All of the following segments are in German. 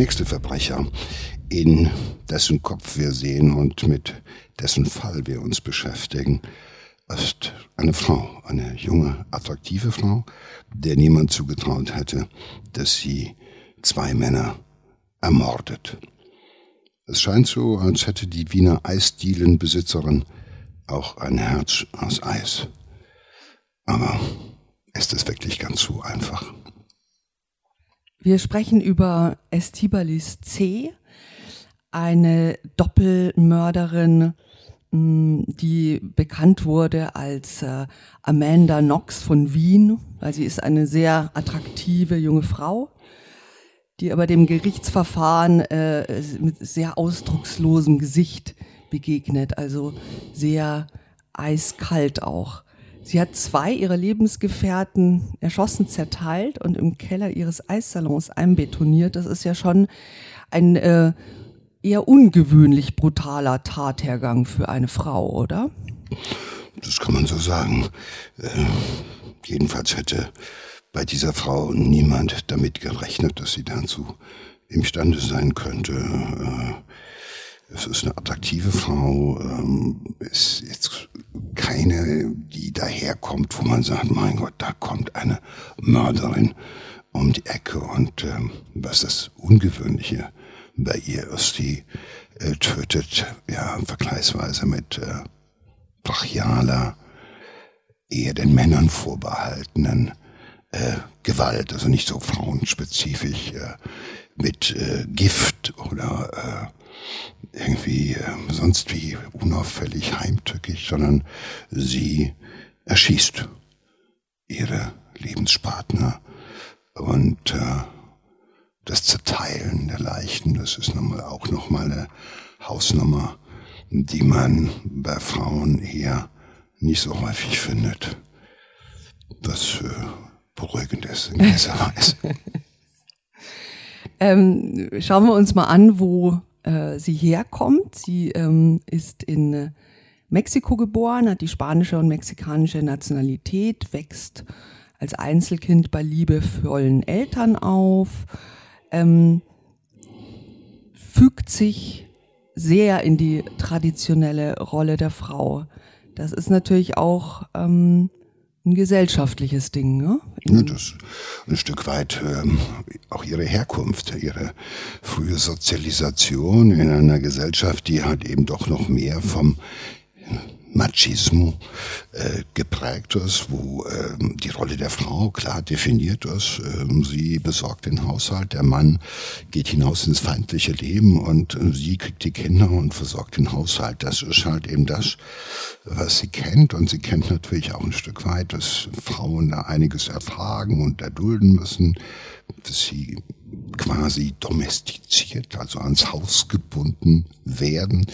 nächste Verbrecher, in dessen Kopf wir sehen und mit dessen Fall wir uns beschäftigen, ist eine Frau, eine junge, attraktive Frau, der niemand zugetraut hätte, dass sie zwei Männer ermordet. Es scheint so, als hätte die Wiener Eisdielenbesitzerin auch ein Herz aus Eis. Aber ist es wirklich ganz so einfach? Wir sprechen über Estibalis C., eine Doppelmörderin, mm, die bekannt wurde als äh, Amanda Knox von Wien, weil sie ist eine sehr attraktive junge Frau, die aber dem Gerichtsverfahren äh, mit sehr ausdruckslosem Gesicht begegnet, also sehr eiskalt auch. Sie hat zwei ihrer Lebensgefährten erschossen, zerteilt und im Keller ihres Eissalons einbetoniert. Das ist ja schon ein äh, eher ungewöhnlich brutaler Tathergang für eine Frau, oder? Das kann man so sagen. Äh, jedenfalls hätte bei dieser Frau niemand damit gerechnet, dass sie dazu imstande sein könnte. Äh, es ist eine attraktive Frau, ähm, ist jetzt keine, die daherkommt, wo man sagt, mein Gott, da kommt eine Mörderin um die Ecke. Und ähm, was das Ungewöhnliche bei ihr ist, die äh, tötet ja vergleichsweise mit äh, brachialer, eher den Männern vorbehaltenen äh, Gewalt, also nicht so frauenspezifisch äh, mit äh, Gift oder äh, irgendwie äh, sonst wie unauffällig heimtückisch, sondern sie erschießt ihre Lebenspartner und äh, das Zerteilen der Leichen, das ist nochmal auch nochmal eine Hausnummer, die man bei Frauen eher nicht so häufig findet. Was äh, beruhigend ist in gewisser Weise. ähm, schauen wir uns mal an, wo äh, sie herkommt. Sie ähm, ist in äh, Mexiko geboren, hat die spanische und mexikanische Nationalität, wächst als Einzelkind bei liebevollen Eltern auf, ähm, fügt sich sehr in die traditionelle Rolle der Frau. Das ist natürlich auch ähm, ein gesellschaftliches Ding, ne? Ja, das ein Stück weit ähm, auch ihre Herkunft, ihre frühe Sozialisation in einer Gesellschaft, die halt eben doch noch mehr vom Machismo äh, geprägt ist, wo ähm, die Rolle der Frau klar definiert ist. Ähm, sie besorgt den Haushalt, der Mann geht hinaus ins feindliche Leben und äh, sie kriegt die Kinder und versorgt den Haushalt. Das ist halt eben das, was sie kennt. Und sie kennt natürlich auch ein Stück weit, dass Frauen da einiges ertragen und erdulden müssen, dass sie quasi domestiziert, also ans Haus gebunden werden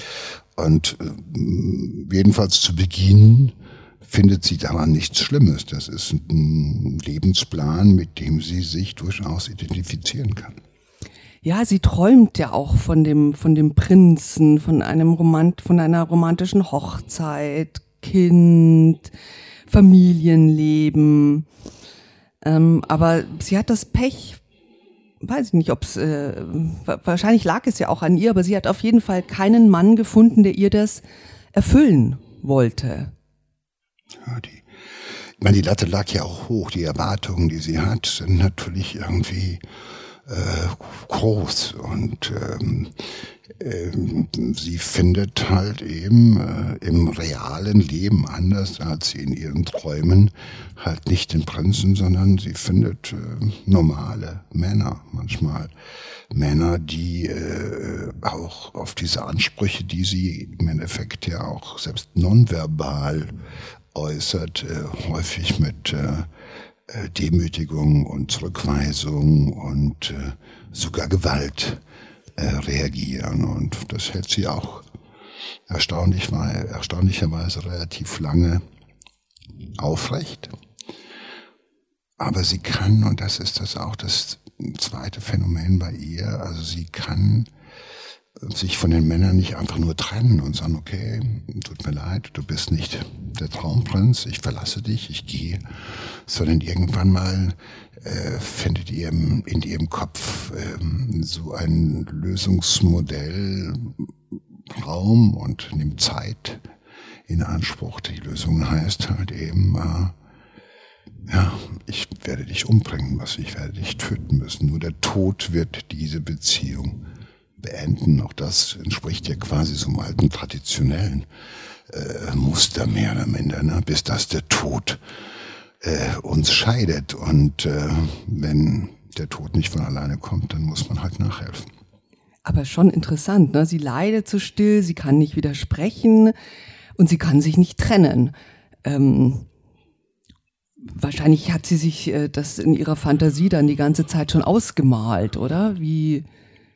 und äh, jedenfalls zu Beginn findet sie daran nichts Schlimmes. Das ist ein Lebensplan, mit dem sie sich durchaus identifizieren kann. Ja, sie träumt ja auch von dem, von dem Prinzen, von einem Romant, von einer romantischen Hochzeit, Kind, Familienleben. Ähm, aber sie hat das Pech, weiß ich nicht, ob es, äh, wahrscheinlich lag es ja auch an ihr, aber sie hat auf jeden Fall keinen Mann gefunden, der ihr das erfüllen wollte. Ja, die, ich meine, die Latte lag ja auch hoch. Die Erwartungen, die sie hat, sind natürlich irgendwie äh, groß und ähm, sie findet halt eben äh, im realen Leben anders als sie in ihren Träumen halt nicht den Prinzen, sondern sie findet äh, normale Männer manchmal. Männer, die äh, auch auf diese Ansprüche, die sie im Endeffekt ja auch selbst nonverbal äußert, äh, häufig mit äh, äh Demütigung und Zurückweisung und sogar Gewalt äh, reagieren. Und das hält sie auch erstaunlich, erstaunlicherweise relativ lange aufrecht. Aber sie kann, und das ist das auch das zweite Phänomen bei ihr, also sie kann sich von den Männern nicht einfach nur trennen und sagen, okay, tut mir leid, du bist nicht der Traumprinz, ich verlasse dich, ich gehe, sondern irgendwann mal äh, findet ihr in ihrem Kopf ähm, so ein Lösungsmodell Raum und nimmt Zeit in Anspruch. Die Lösung heißt halt eben, äh, ja, ich werde dich umbringen müssen, ich werde dich töten müssen. Nur der Tod wird diese Beziehung beenden. Auch das entspricht ja quasi so einem alten traditionellen äh, Muster mehr oder minder, ne? bis das der Tod äh, uns scheidet. Und äh, wenn der Tod nicht von alleine kommt, dann muss man halt nachhelfen. Aber schon interessant, ne? Sie leidet so still, sie kann nicht widersprechen und sie kann sich nicht trennen. Ähm, wahrscheinlich hat sie sich äh, das in ihrer Fantasie dann die ganze Zeit schon ausgemalt, oder? Wie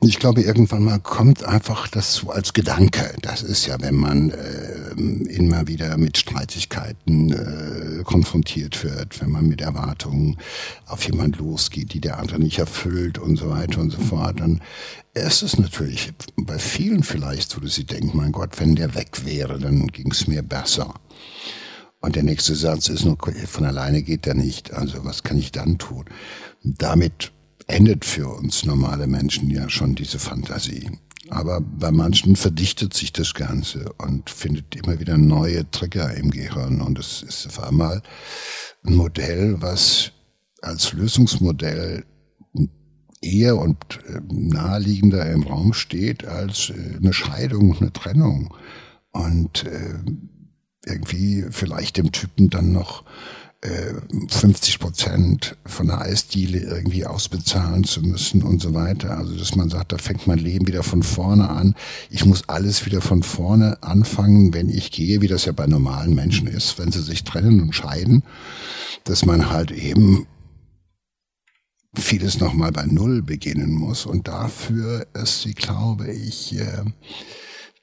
ich glaube, irgendwann mal kommt einfach das so als Gedanke. Das ist ja, wenn man äh, immer wieder mit Streitigkeiten äh, konfrontiert wird, wenn man mit Erwartungen auf jemand losgeht, die der andere nicht erfüllt und so weiter und so fort, dann ist es natürlich bei vielen vielleicht so, dass sie denken, mein Gott, wenn der weg wäre, dann ging es mir besser. Und der nächste Satz ist nur, von alleine geht der nicht. Also was kann ich dann tun? Damit endet für uns normale Menschen ja schon diese Fantasie. Aber bei manchen verdichtet sich das Ganze und findet immer wieder neue Trigger im Gehirn. Und es ist auf einmal ein Modell, was als Lösungsmodell eher und äh, naheliegender im Raum steht als äh, eine Scheidung, eine Trennung. Und äh, irgendwie vielleicht dem Typen dann noch 50 Prozent von der Eisdiele irgendwie ausbezahlen zu müssen und so weiter. Also dass man sagt, da fängt mein Leben wieder von vorne an. Ich muss alles wieder von vorne anfangen, wenn ich gehe, wie das ja bei normalen Menschen ist, wenn sie sich trennen und scheiden, dass man halt eben vieles nochmal bei Null beginnen muss. Und dafür ist sie, glaube ich, äh,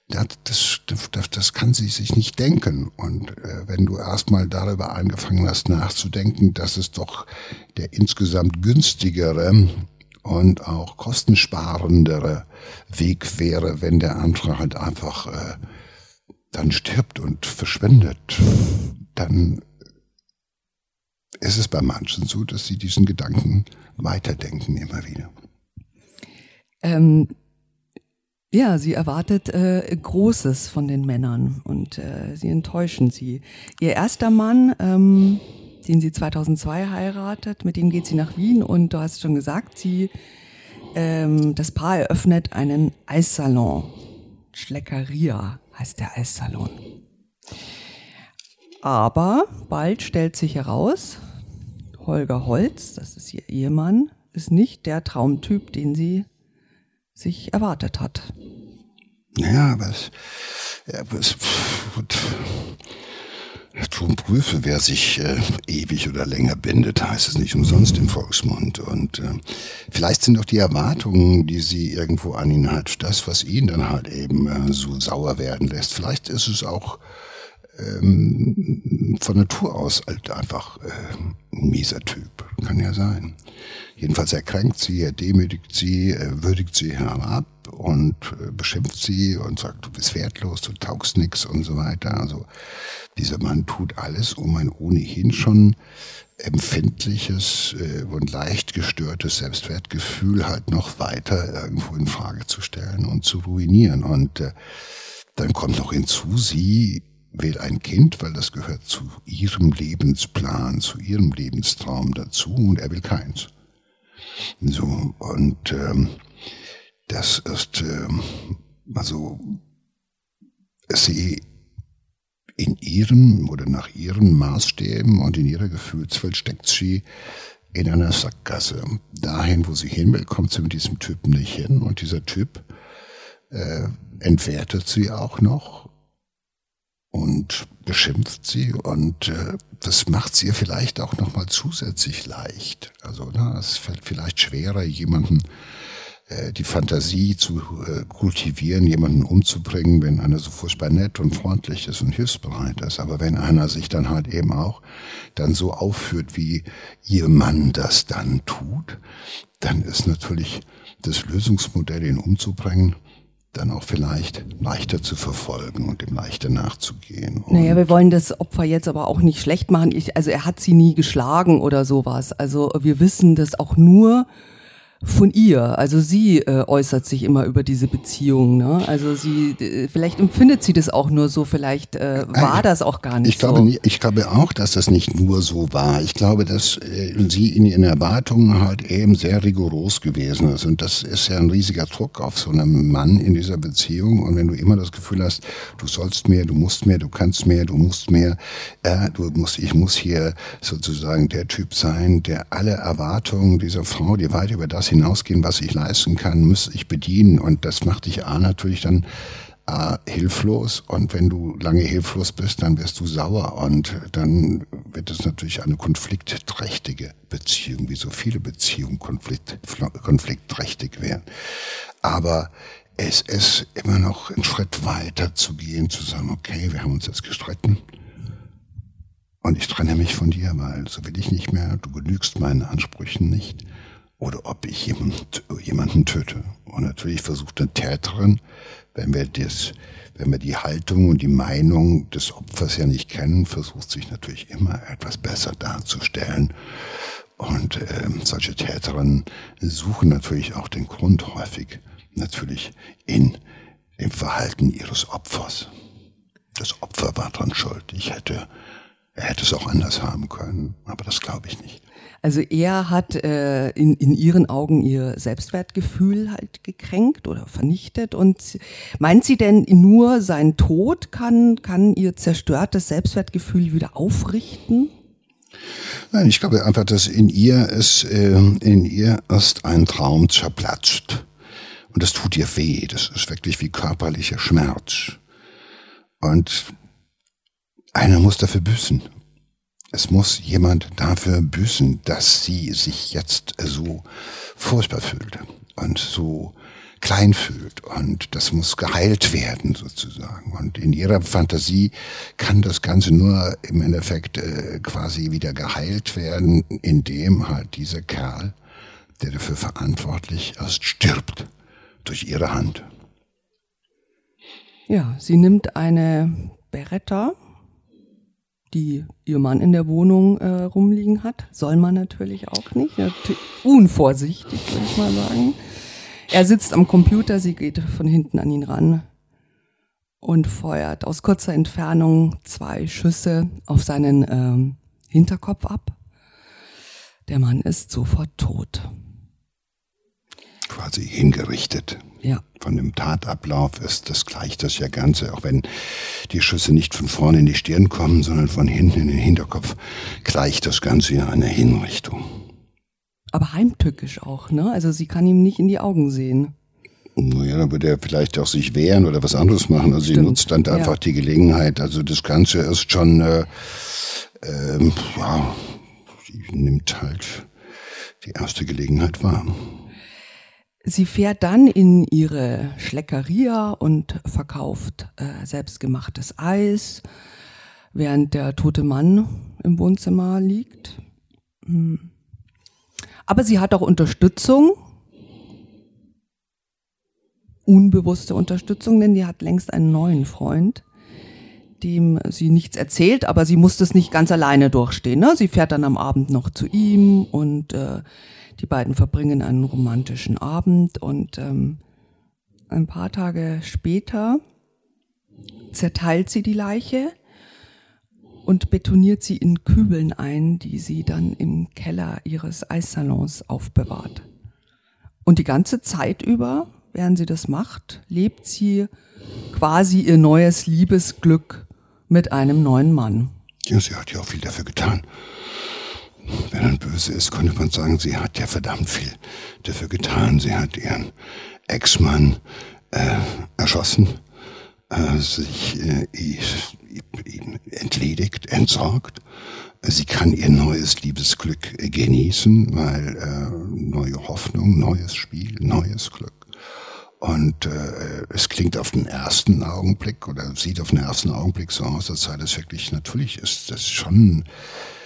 das, das, das kann sie sich nicht denken. Und äh, wenn du erstmal darüber angefangen hast nachzudenken, dass es doch der insgesamt günstigere und auch kostensparendere Weg wäre, wenn der andere halt einfach äh, dann stirbt und verschwindet, dann ist es bei manchen so, dass sie diesen Gedanken weiterdenken immer wieder. Ähm ja, sie erwartet äh, Großes von den Männern und äh, sie enttäuschen sie. Ihr erster Mann, ähm, den sie 2002 heiratet, mit dem geht sie nach Wien und du hast schon gesagt, sie, ähm, das Paar eröffnet einen Eissalon. Schleckeria heißt der Eissalon. Aber bald stellt sich heraus, Holger Holz, das ist ihr Ehemann, ist nicht der Traumtyp, den sie sich erwartet hat. Ja, was, ja, was, Drum prüfe, wer sich äh, ewig oder länger bindet, heißt es nicht umsonst im Volksmund. Und äh, vielleicht sind doch die Erwartungen, die sie irgendwo an ihn hat, das, was ihn dann halt eben äh, so sauer werden lässt. Vielleicht ist es auch ähm, von Natur aus halt einfach äh, ein mieser Typ. Kann ja sein. Jedenfalls er kränkt sie, er demütigt sie, er würdigt sie herab und äh, beschimpft sie und sagt, du bist wertlos, du taugst nix und so weiter. Also dieser Mann tut alles, um ein ohnehin schon empfindliches äh, und leicht gestörtes Selbstwertgefühl halt noch weiter irgendwo in Frage zu stellen und zu ruinieren. Und äh, dann kommt noch hinzu, sie will ein Kind, weil das gehört zu ihrem Lebensplan, zu ihrem Lebenstraum dazu und er will keins. So, und ähm, das ist ähm, also sie in ihren oder nach ihren Maßstäben und in ihrer Gefühlswelt steckt sie in einer Sackgasse. Dahin, wo sie hin will, kommt sie mit diesem Typen nicht hin und dieser Typ äh, entwertet sie auch noch und beschimpft sie und äh, das macht sie ihr vielleicht auch noch mal zusätzlich leicht. Also ne, es fällt vielleicht schwerer, jemanden äh, die Fantasie zu äh, kultivieren, jemanden umzubringen, wenn einer so furchtbar nett und freundlich ist und hilfsbereit ist. Aber wenn einer sich dann halt eben auch dann so aufführt, wie ihr Mann das dann tut, dann ist natürlich das Lösungsmodell, ihn umzubringen, dann auch vielleicht leichter zu verfolgen und dem leichter nachzugehen. Und Naja, wir wollen das Opfer jetzt aber auch nicht schlecht machen. Ich, also er hat sie nie geschlagen oder sowas. Also wir wissen das auch nur von ihr. Also sie äh, äußert sich immer über diese Beziehung. Ne? Also sie, äh, vielleicht empfindet sie das auch nur so, vielleicht äh, war das auch gar nicht Ich glaube, so. ich glaube auch, dass das nicht nur so war. Ich glaube, dass äh, sie in ihren Erwartungen halt eben sehr rigoros gewesen ist. Und das ist ja ein riesiger Druck auf so einem Mann in dieser Beziehung. Und wenn du immer das Gefühl hast, du sollst mehr, du musst mehr, du kannst mehr, du musst mehr, äh, du musst, ich muss hier sozusagen der Typ sein, der alle Erwartungen dieser Frau, die weit über das hinausgehen, was ich leisten kann, muss ich bedienen. Und das macht dich A natürlich dann äh, hilflos und wenn du lange hilflos bist, dann wirst du sauer und dann wird es natürlich eine konfliktträchtige Beziehung, wie so viele Beziehungen konflikt, konfliktträchtig werden. Aber es ist immer noch ein Schritt weiter zu gehen, zu sagen, okay, wir haben uns jetzt gestritten und ich trenne mich von dir, weil so will ich nicht mehr, du genügst meinen Ansprüchen nicht. Oder ob ich jemand, jemanden töte. Und natürlich versucht eine Täterin, wenn wir das, wenn wir die Haltung und die Meinung des Opfers ja nicht kennen, versucht sich natürlich immer etwas besser darzustellen. Und ähm, solche Täterinnen suchen natürlich auch den Grund häufig natürlich in dem Verhalten ihres Opfers. Das Opfer war dran schuld. Ich hätte, er hätte es auch anders haben können, aber das glaube ich nicht. Also er hat äh, in, in ihren Augen ihr Selbstwertgefühl halt gekränkt oder vernichtet. Und meint sie denn nur sein Tod kann, kann ihr zerstörtes Selbstwertgefühl wieder aufrichten? Nein, ich glaube einfach, dass in ihr ist, äh, in ihr ist ein Traum zerplatzt. Und das tut ihr weh. Das ist wirklich wie körperlicher Schmerz. Und einer muss dafür büßen. Es muss jemand dafür büßen, dass sie sich jetzt so furchtbar fühlt und so klein fühlt. Und das muss geheilt werden sozusagen. Und in ihrer Fantasie kann das Ganze nur im Endeffekt äh, quasi wieder geheilt werden, indem halt dieser Kerl, der dafür verantwortlich ist, stirbt durch ihre Hand. Ja, sie nimmt eine Beretta, die ihr Mann in der Wohnung äh, rumliegen hat. Soll man natürlich auch nicht. Natu- Unvorsichtig, würde ich mal sagen. Er sitzt am Computer, sie geht von hinten an ihn ran und feuert aus kurzer Entfernung zwei Schüsse auf seinen ähm, Hinterkopf ab. Der Mann ist sofort tot. Quasi hingerichtet. Ja. Von dem Tatablauf ist das gleich das ja Ganze, auch wenn die Schüsse nicht von vorne in die Stirn kommen, sondern von hinten in den Hinterkopf, gleicht das Ganze ja eine Hinrichtung. Aber heimtückisch auch, ne? Also sie kann ihm nicht in die Augen sehen. Naja, dann würde er vielleicht auch sich wehren oder was anderes machen. Also sie Stimmt, nutzt dann einfach ja. die Gelegenheit. Also das Ganze ist schon, äh, ähm, ja, sie nimmt halt die erste Gelegenheit wahr. Sie fährt dann in ihre Schleckeria und verkauft äh, selbstgemachtes Eis, während der tote Mann im Wohnzimmer liegt. Hm. Aber sie hat auch Unterstützung, unbewusste Unterstützung, denn die hat längst einen neuen Freund, dem sie nichts erzählt, aber sie muss das nicht ganz alleine durchstehen. Ne? Sie fährt dann am Abend noch zu ihm und äh, die beiden verbringen einen romantischen Abend und ähm, ein paar Tage später zerteilt sie die Leiche und betoniert sie in Kübeln ein, die sie dann im Keller ihres Eissalons aufbewahrt. Und die ganze Zeit über, während sie das macht, lebt sie quasi ihr neues Liebesglück mit einem neuen Mann. Ja, sie hat ja auch viel dafür getan. Wenn man böse ist, könnte man sagen, sie hat ja verdammt viel dafür getan. Sie hat ihren Ex-Mann äh, erschossen, äh, sich äh, entledigt, entsorgt. Sie kann ihr neues Liebesglück genießen, weil äh, neue Hoffnung, neues Spiel, neues Glück. Und äh, es klingt auf den ersten Augenblick oder sieht auf den ersten Augenblick so aus, als sei das wirklich, natürlich ist das schon äh,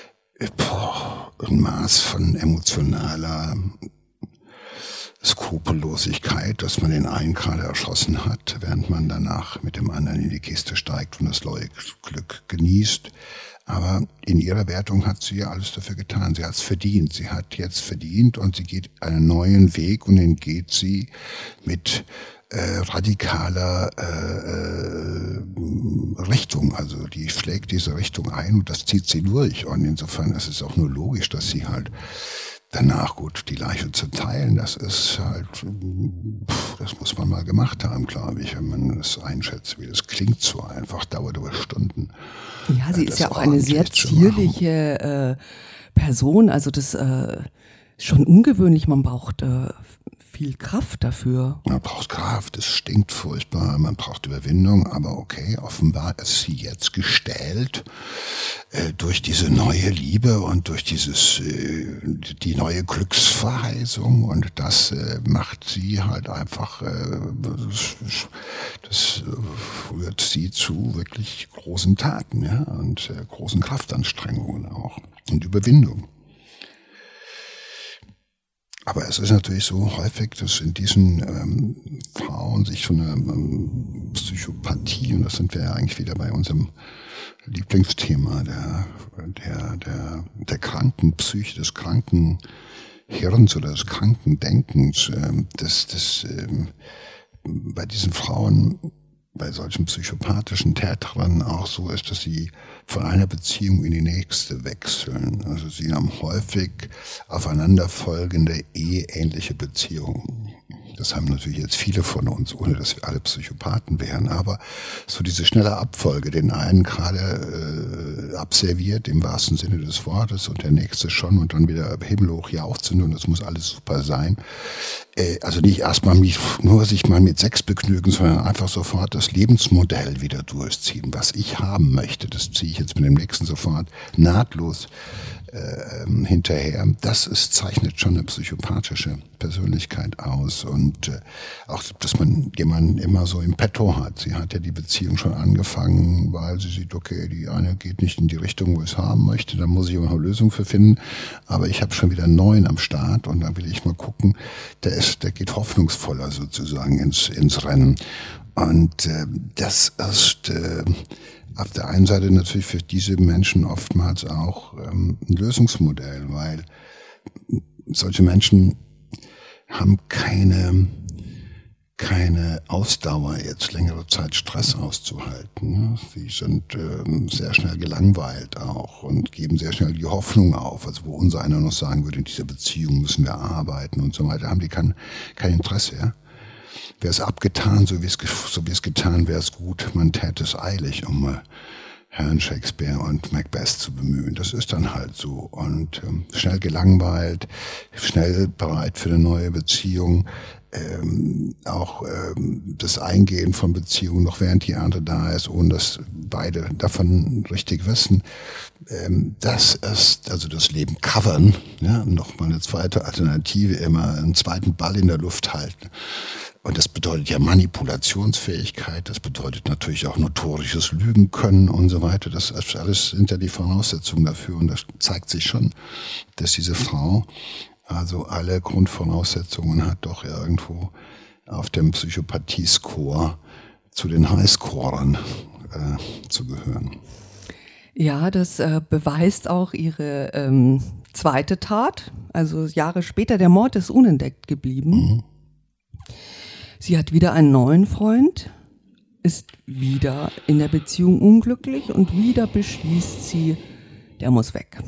ein Maß von emotionaler Skrupellosigkeit, dass man den einen gerade erschossen hat, während man danach mit dem anderen in die Kiste steigt und das neue Glück genießt. Aber in ihrer Wertung hat sie ja alles dafür getan. Sie hat es verdient. Sie hat jetzt verdient und sie geht einen neuen Weg und den geht sie mit äh, radikaler äh, äh, Richtung. Also die schlägt diese Richtung ein und das zieht sie durch. Und insofern ist es auch nur logisch, dass sie halt danach gut die Leiche zu teilen, das ist halt, das muss man mal gemacht haben, glaube ich, wenn man das einschätzt, wie das klingt so einfach, dauert über Stunden. Ja, sie ist ja auch eine sehr zierliche äh, Person, also das äh, ist schon ungewöhnlich, man braucht äh, viel Kraft dafür. Man braucht Kraft, es stinkt furchtbar, man braucht Überwindung, aber okay, offenbar ist sie jetzt gestellt äh, durch diese neue Liebe und durch dieses äh, die neue Glücksverheißung und das äh, macht sie halt einfach, äh, das, das rührt sie zu wirklich großen Taten ja, und äh, großen Kraftanstrengungen auch und Überwindung. Aber es ist natürlich so häufig, dass in diesen ähm, Frauen sich so eine ähm, Psychopathie, und das sind wir ja eigentlich wieder bei unserem Lieblingsthema der, der, der, der kranken Psyche, des kranken Hirns oder des kranken Denkens, ähm, das, das ähm, bei diesen Frauen bei solchen psychopathischen Tätern auch so ist, dass sie von einer Beziehung in die nächste wechseln. Also sie haben häufig aufeinanderfolgende eheähnliche Beziehungen. Das haben natürlich jetzt viele von uns, ohne dass wir alle Psychopathen wären, aber so diese schnelle Abfolge, den einen gerade äh, abserviert im wahrsten Sinne des Wortes und der nächste schon und dann wieder himmelhoch jauchzen und das muss alles super sein. Äh, also nicht erstmal mich, nur sich mal mit Sex begnügen, sondern einfach sofort das Lebensmodell wieder durchziehen. Was ich haben möchte, das ziehe ich jetzt mit dem nächsten sofort nahtlos äh, hinterher. Das ist, zeichnet schon eine psychopathische Persönlichkeit aus und äh, auch, dass man jemanden immer so im Petto hat. Sie hat ja die Beziehung schon angefangen, weil sie sieht, okay, die eine geht nicht in die Richtung, wo ich es haben möchte, da muss ich immer eine Lösung für finden. Aber ich habe schon wieder neuen am Start und da will ich mal gucken. Der ist, der geht hoffnungsvoller sozusagen ins ins Rennen. Und äh, das ist äh, auf der einen Seite natürlich für diese Menschen oftmals auch ähm, ein Lösungsmodell, weil solche Menschen haben keine keine Ausdauer, jetzt längere Zeit Stress auszuhalten. Sie sind ähm, sehr schnell gelangweilt auch und geben sehr schnell die Hoffnung auf. Also wo unser einer noch sagen würde, in dieser Beziehung müssen wir arbeiten und so weiter, haben die kein, kein Interesse. Ja? wäre es abgetan, so wie es, so wie es getan wäre es gut, man täte es eilig, um äh, Herrn Shakespeare und Macbeth zu bemühen. Das ist dann halt so. Und ähm, schnell gelangweilt, schnell bereit für eine neue Beziehung. Ähm, auch ähm, das Eingehen von Beziehungen noch während die andere da ist, ohne dass beide davon richtig wissen. Ähm, das ist also das Leben covern, ja, nochmal eine zweite Alternative, immer einen zweiten Ball in der Luft halten. Und das bedeutet ja Manipulationsfähigkeit, das bedeutet natürlich auch notorisches Lügen können und so weiter. Das alles sind ja die Voraussetzungen dafür. Und das zeigt sich schon, dass diese Frau also alle Grundvoraussetzungen hat, doch irgendwo auf dem Psychopathie-Score zu den Highscorern äh, zu gehören. Ja, das äh, beweist auch ihre ähm, zweite Tat. Also Jahre später, der Mord ist unentdeckt geblieben. Mhm. Sie hat wieder einen neuen Freund, ist wieder in der Beziehung unglücklich und wieder beschließt sie, der muss weg.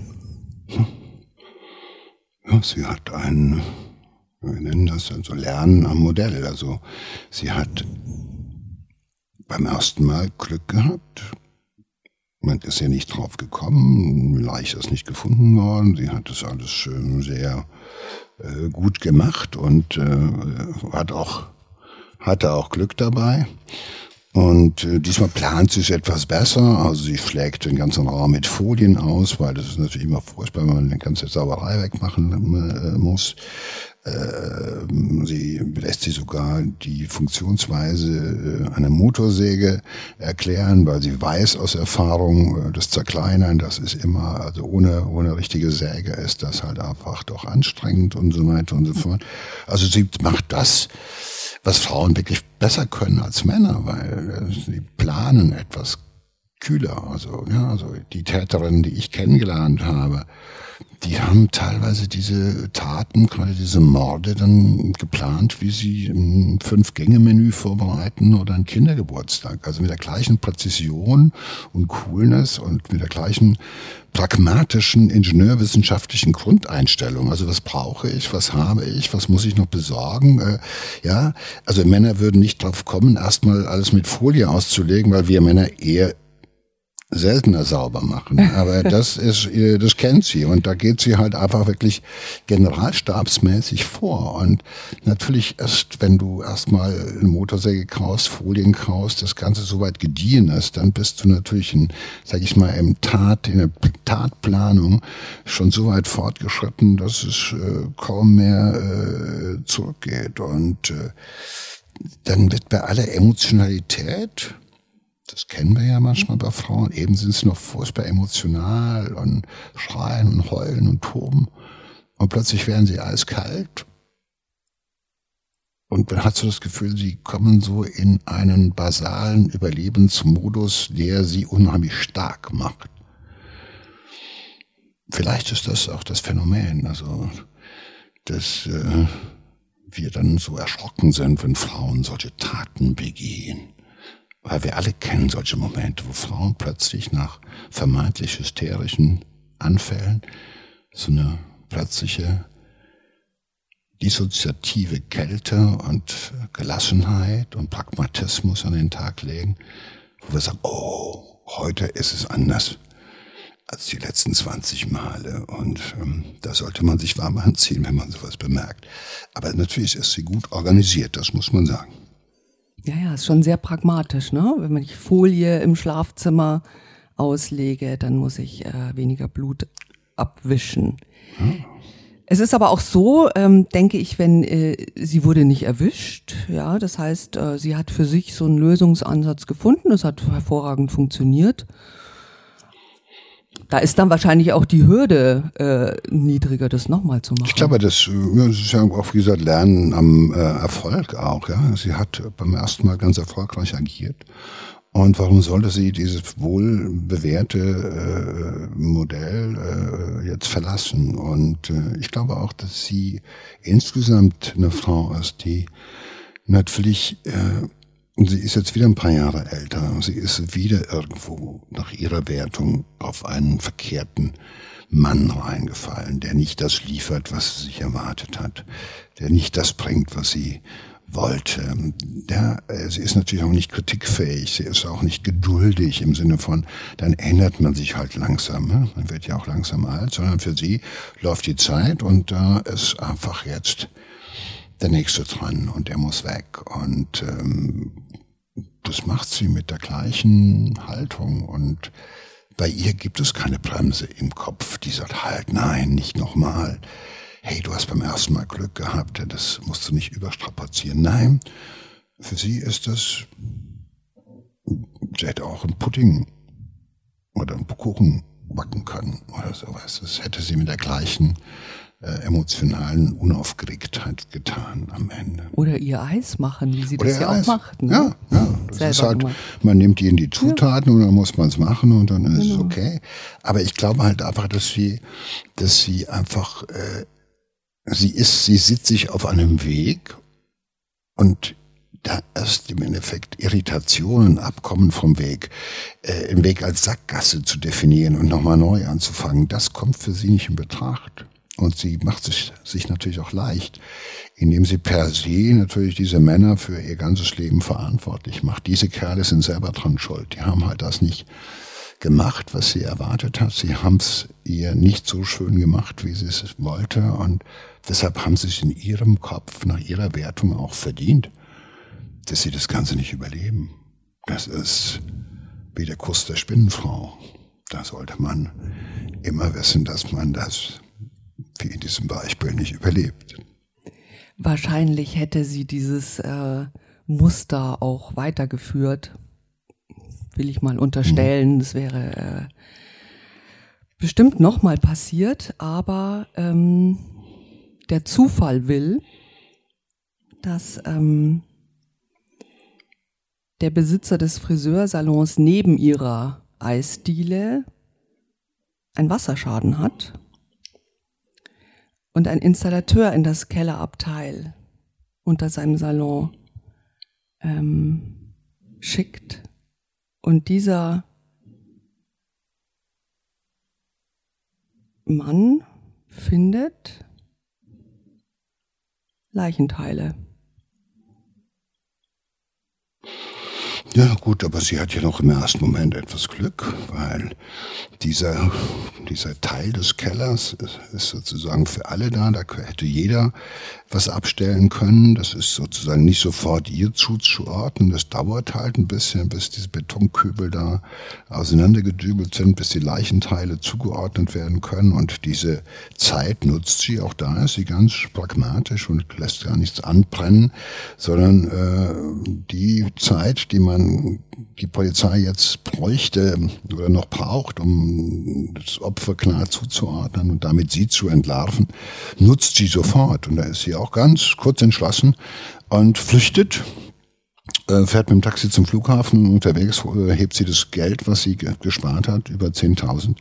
Ja, sie hat ein, wir nennen das also Lernen am Modell. Also sie hat beim ersten Mal Glück gehabt. Man ist ja nicht drauf gekommen, Leiche ist nicht gefunden worden. Sie hat das alles sehr äh, gut gemacht und äh, hat auch hatte auch Glück dabei. Und äh, diesmal plant sie es etwas besser. Also sie schlägt den ganzen Raum mit Folien aus, weil das ist natürlich immer furchtbar, wenn man die ganze Sauerei wegmachen äh, muss. äh, sie lässt sie sogar die Funktionsweise äh, einer Motorsäge erklären, weil sie weiß aus Erfahrung, das Zerkleinern, das ist immer, also ohne, ohne richtige Säge ist das halt einfach doch anstrengend und so weiter und so fort. Also sie macht das, was Frauen wirklich besser können als Männer, weil äh, sie planen etwas kühler. Also, ja, also die Täterinnen, die ich kennengelernt habe, die haben teilweise diese Taten, gerade diese Morde dann geplant, wie sie ein Fünf-Gänge-Menü vorbereiten oder einen Kindergeburtstag. Also mit der gleichen Präzision und Coolness und mit der gleichen pragmatischen ingenieurwissenschaftlichen Grundeinstellung. Also was brauche ich, was habe ich, was muss ich noch besorgen? Äh, ja, also Männer würden nicht drauf kommen, erstmal alles mit Folie auszulegen, weil wir Männer eher seltener sauber machen. Aber das ist, äh, das kennt sie und da geht sie halt einfach wirklich generalstabsmäßig vor. Und natürlich erst, wenn du erstmal eine Motorsäge kaufst, Folien kaufst, das Ganze soweit gediehen ist, dann bist du natürlich in, sag ich mal, im Tat, in der Tatplanung schon so weit fortgeschritten, dass es äh, kaum mehr äh, zurückgeht. Und äh, dann wird bei aller Emotionalität das kennen wir ja manchmal bei Frauen. Eben sind sie noch furchtbar emotional und schreien und heulen und toben. Und plötzlich werden sie eiskalt. Und man hat so das Gefühl, sie kommen so in einen basalen Überlebensmodus, der sie unheimlich stark macht. Vielleicht ist das auch das Phänomen, also dass äh, wir dann so erschrocken sind, wenn Frauen solche Taten begehen. Weil wir alle kennen solche Momente, wo Frauen plötzlich nach vermeintlich hysterischen Anfällen so eine plötzliche dissoziative Kälte und Gelassenheit und Pragmatismus an den Tag legen, wo wir sagen, oh, heute ist es anders als die letzten 20 Male. Und ähm, da sollte man sich warm anziehen, wenn man sowas bemerkt. Aber natürlich ist sie gut organisiert, das muss man sagen. Ja, ja, ist schon sehr pragmatisch, ne? Wenn ich Folie im Schlafzimmer auslege, dann muss ich äh, weniger Blut abwischen. Hm. Es ist aber auch so, ähm, denke ich, wenn äh, sie wurde nicht erwischt, ja, das heißt, äh, sie hat für sich so einen Lösungsansatz gefunden, es hat hervorragend funktioniert da ist dann wahrscheinlich auch die Hürde äh, niedriger, das nochmal zu machen. Ich glaube, das, das ist ja auch, wie gesagt, Lernen am äh, Erfolg auch. Ja, Sie hat beim ersten Mal ganz erfolgreich agiert. Und warum sollte sie dieses wohl bewährte äh, Modell äh, jetzt verlassen? Und äh, ich glaube auch, dass sie insgesamt eine Frau ist, die natürlich äh, sie ist jetzt wieder ein paar Jahre älter. Sie ist wieder irgendwo nach ihrer Wertung auf einen verkehrten Mann reingefallen, der nicht das liefert, was sie sich erwartet hat, der nicht das bringt, was sie wollte. Äh, sie ist natürlich auch nicht kritikfähig, sie ist auch nicht geduldig im Sinne von, dann ändert man sich halt langsam. Ne? Man wird ja auch langsam alt, sondern für sie läuft die Zeit und da ist einfach jetzt der nächste dran und der muss weg. Und ähm, das macht sie mit der gleichen Haltung und bei ihr gibt es keine Bremse im Kopf, die sagt, halt, nein, nicht nochmal. Hey, du hast beim ersten Mal Glück gehabt, das musst du nicht überstrapazieren. Nein, für sie ist das, sie hätte auch einen Pudding oder einen Kuchen backen können oder sowas. Das hätte sie mit der gleichen äh, emotionalen Unaufgeregtheit getan am Ende. Oder ihr Eis machen, wie sie Oder das ja Eis. auch macht. Ne? Ja, ja. Das Selber ist halt, gemacht. man nimmt die in die Zutaten ja. und dann muss man es machen und dann ist genau. es okay. Aber ich glaube halt einfach, dass sie, dass sie einfach, äh, sie ist, sie sitzt sich auf einem Weg und da erst im Endeffekt Irritationen abkommen vom Weg, äh, im Weg als Sackgasse zu definieren und nochmal neu anzufangen, das kommt für sie nicht in Betracht. Und sie macht sich, sich natürlich auch leicht, indem sie per se natürlich diese Männer für ihr ganzes Leben verantwortlich macht. Diese Kerle sind selber dran schuld. Die haben halt das nicht gemacht, was sie erwartet hat. Sie haben es ihr nicht so schön gemacht, wie sie es wollte. Und deshalb haben sie es in ihrem Kopf, nach ihrer Wertung auch verdient, dass sie das Ganze nicht überleben. Das ist wie der Kuss der Spinnenfrau. Da sollte man immer wissen, dass man das wie in diesem Beispiel nicht überlebt. wahrscheinlich hätte sie dieses äh, Muster auch weitergeführt. Will ich mal unterstellen. Das wäre äh, bestimmt nochmal passiert, aber ähm, der Zufall will, dass ähm, der Besitzer des Friseursalons neben ihrer Eisdiele einen Wasserschaden hat und ein Installateur in das Kellerabteil unter seinem Salon ähm, schickt und dieser Mann findet Leichenteile. Ja, gut, aber sie hat ja noch im ersten Moment etwas Glück, weil dieser, dieser Teil des Kellers ist, ist sozusagen für alle da. Da hätte jeder was abstellen können. Das ist sozusagen nicht sofort ihr zuzuordnen. Das dauert halt ein bisschen, bis diese Betonkübel da auseinandergedübelt sind, bis die Leichenteile zugeordnet werden können. Und diese Zeit nutzt sie, auch da ist sie ganz pragmatisch und lässt gar nichts anbrennen, sondern äh, die Zeit, die man die Polizei jetzt bräuchte oder noch braucht, um das Opfer klar zuzuordnen und damit sie zu entlarven, nutzt sie sofort. Und da ist sie auch ganz kurz entschlossen und flüchtet äh, fährt mit dem Taxi zum Flughafen. Unterwegs äh, hebt sie das Geld, was sie gespart hat, über 10.000.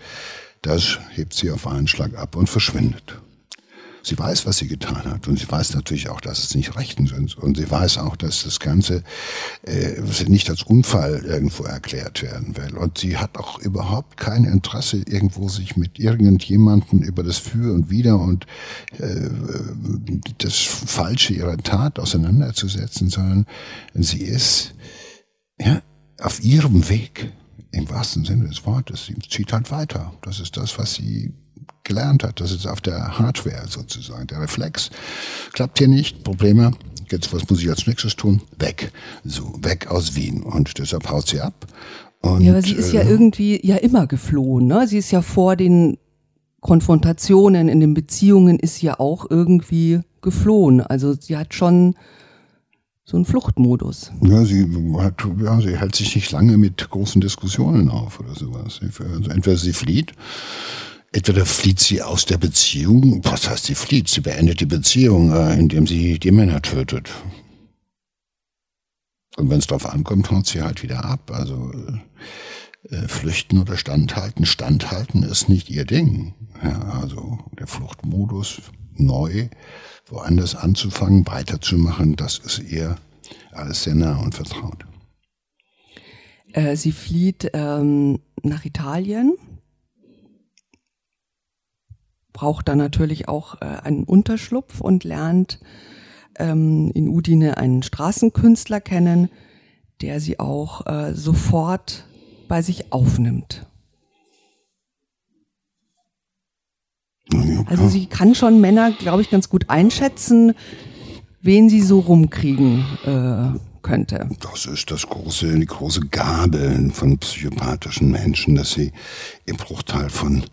Das hebt sie auf einen Schlag ab und verschwindet. Sie weiß, was sie getan hat. Und sie weiß natürlich auch, dass es nicht Rechten sind. Und sie weiß auch, dass das Ganze äh, nicht als Unfall irgendwo erklärt werden will. Und sie hat auch überhaupt kein Interesse, irgendwo sich mit irgendjemandem über das Für und Wider und äh, das Falsche ihrer Tat auseinanderzusetzen, sondern sie ist ja, auf ihrem Weg im wahrsten Sinne des Wortes. Sie zieht halt weiter. Das ist das, was sie gelernt hat. Das ist auf der Hardware sozusagen. Der Reflex klappt hier nicht. Probleme. Jetzt, was muss ich als nächstes tun? Weg. So, weg aus Wien. Und deshalb haut sie ab. Und, ja, aber sie ist ja äh, irgendwie ja immer geflohen. Ne? Sie ist ja vor den Konfrontationen in den Beziehungen ist ja auch irgendwie geflohen. Also sie hat schon so einen Fluchtmodus. Ja, sie hat, ja, sie hält sich nicht lange mit großen Diskussionen auf oder sowas. Also entweder sie flieht Entweder flieht sie aus der Beziehung, was heißt sie flieht? Sie beendet die Beziehung, äh, indem sie die Männer tötet. Und wenn es darauf ankommt, haut sie halt wieder ab. Also äh, äh, flüchten oder standhalten. Standhalten ist nicht ihr Ding. Ja, also der Fluchtmodus neu, woanders anzufangen, weiterzumachen, das ist ihr alles sehr nah und vertraut. Äh, sie flieht ähm, nach Italien braucht dann natürlich auch äh, einen Unterschlupf und lernt ähm, in Udine einen Straßenkünstler kennen, der sie auch äh, sofort bei sich aufnimmt. Also sie kann schon Männer, glaube ich, ganz gut einschätzen, wen sie so rumkriegen äh, könnte. Das ist das große, die große Gabe von psychopathischen Menschen, dass sie im Bruchteil von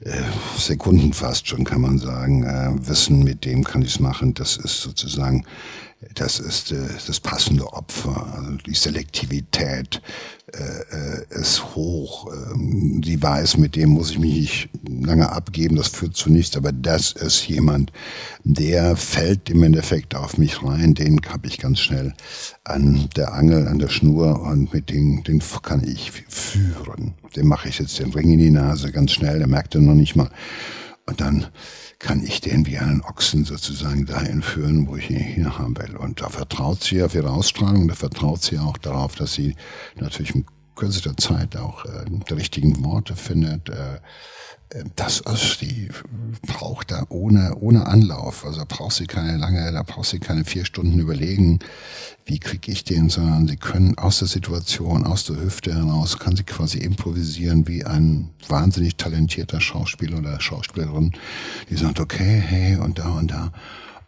äh, Sekunden fast schon, kann man sagen, äh, wissen, mit dem kann ich es machen. Das ist sozusagen das ist äh, das passende Opfer. Also die Selektivität äh, äh, ist hoch. Ähm, sie weiß, mit dem muss ich mich nicht lange abgeben, das führt zu nichts, aber das ist jemand, der fällt im Endeffekt auf mich rein, den habe ich ganz schnell an der Angel, an der Schnur und mit dem den kann ich führen. Dem mache ich jetzt den Ring in die Nase ganz schnell, der merkt er noch nicht mal. Und dann kann ich den wie einen Ochsen sozusagen dahin führen, wo ich ihn hinhaben will. Und da vertraut sie auf ihre Ausstrahlung, da vertraut sie auch darauf, dass sie natürlich in kürzester Zeit auch äh, die richtigen Worte findet. Äh, das ist die braucht da ohne, ohne Anlauf. Also da braucht sie keine lange, da braucht sie keine vier Stunden überlegen, wie kriege ich den, sondern sie können aus der Situation, aus der Hüfte heraus, kann sie quasi improvisieren wie ein wahnsinnig talentierter Schauspieler oder Schauspielerin, die sagt, okay, hey, und da und da.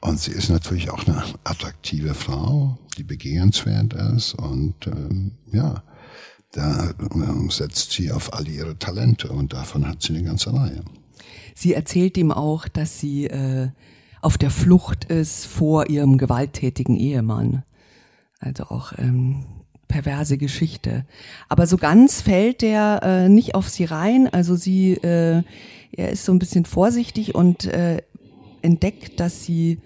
Und sie ist natürlich auch eine attraktive Frau, die begehrenswert ist und ähm, ja, da setzt sie auf all ihre Talente und davon hat sie eine ganze Reihe. Sie erzählt ihm auch, dass sie äh, auf der Flucht ist vor ihrem gewalttätigen Ehemann. Also auch ähm, perverse Geschichte. Aber so ganz fällt der äh, nicht auf sie rein. Also sie, äh, er ist so ein bisschen vorsichtig und äh, entdeckt, dass sie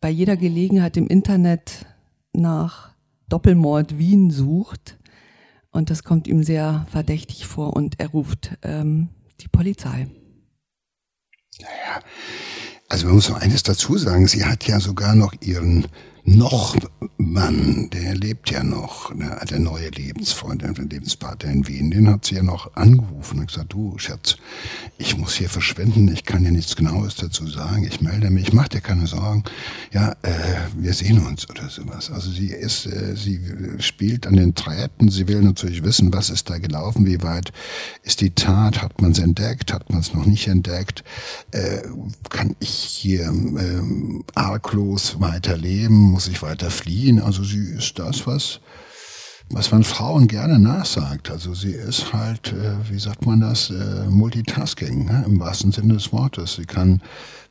bei jeder Gelegenheit im Internet nach Doppelmord Wien sucht. Und das kommt ihm sehr verdächtig vor und er ruft ähm, die Polizei. Naja, also man muss noch eines dazu sagen, sie hat ja sogar noch ihren noch Mann, der lebt ja noch, der, der neue Lebensfreund, der Lebenspartner in Wien, den hat sie ja noch angerufen und gesagt, du Schatz, ich muss hier verschwinden, ich kann dir nichts Genaues dazu sagen, ich melde mich, mach dir keine Sorgen, ja, äh, wir sehen uns oder sowas. Also sie ist, äh, sie spielt an den Träten, sie will natürlich wissen, was ist da gelaufen, wie weit ist die Tat, hat man es entdeckt, hat man es noch nicht entdeckt, äh, kann ich hier äh, arglos weiterleben, muss ich weiter fliehen. Also sie ist das, was, was man Frauen gerne nachsagt. Also sie ist halt, äh, wie sagt man das, äh, Multitasking ne? im wahrsten Sinne des Wortes. Sie kann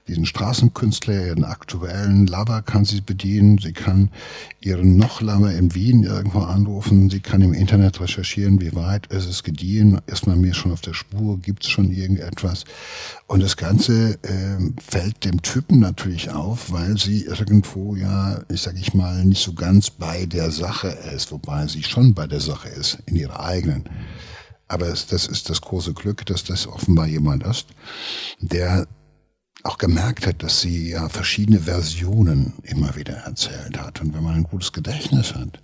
diesen Straßenkünstler, ihren aktuellen Lover kann sie bedienen. Sie kann ihren noch Lover in Wien irgendwo anrufen. Sie kann im Internet recherchieren, wie weit ist es gediehen. Ist man mir schon auf der Spur? Gibt es schon irgendetwas? Und das Ganze äh, fällt dem Typen natürlich auf, weil sie irgendwo ja, ich sag ich mal, nicht so ganz bei der Sache ist, wobei sie schon bei der Sache ist, in ihrer eigenen. Aber das ist das große Glück, dass das offenbar jemand ist, der auch gemerkt hat, dass sie ja verschiedene Versionen immer wieder erzählt hat. Und wenn man ein gutes Gedächtnis hat,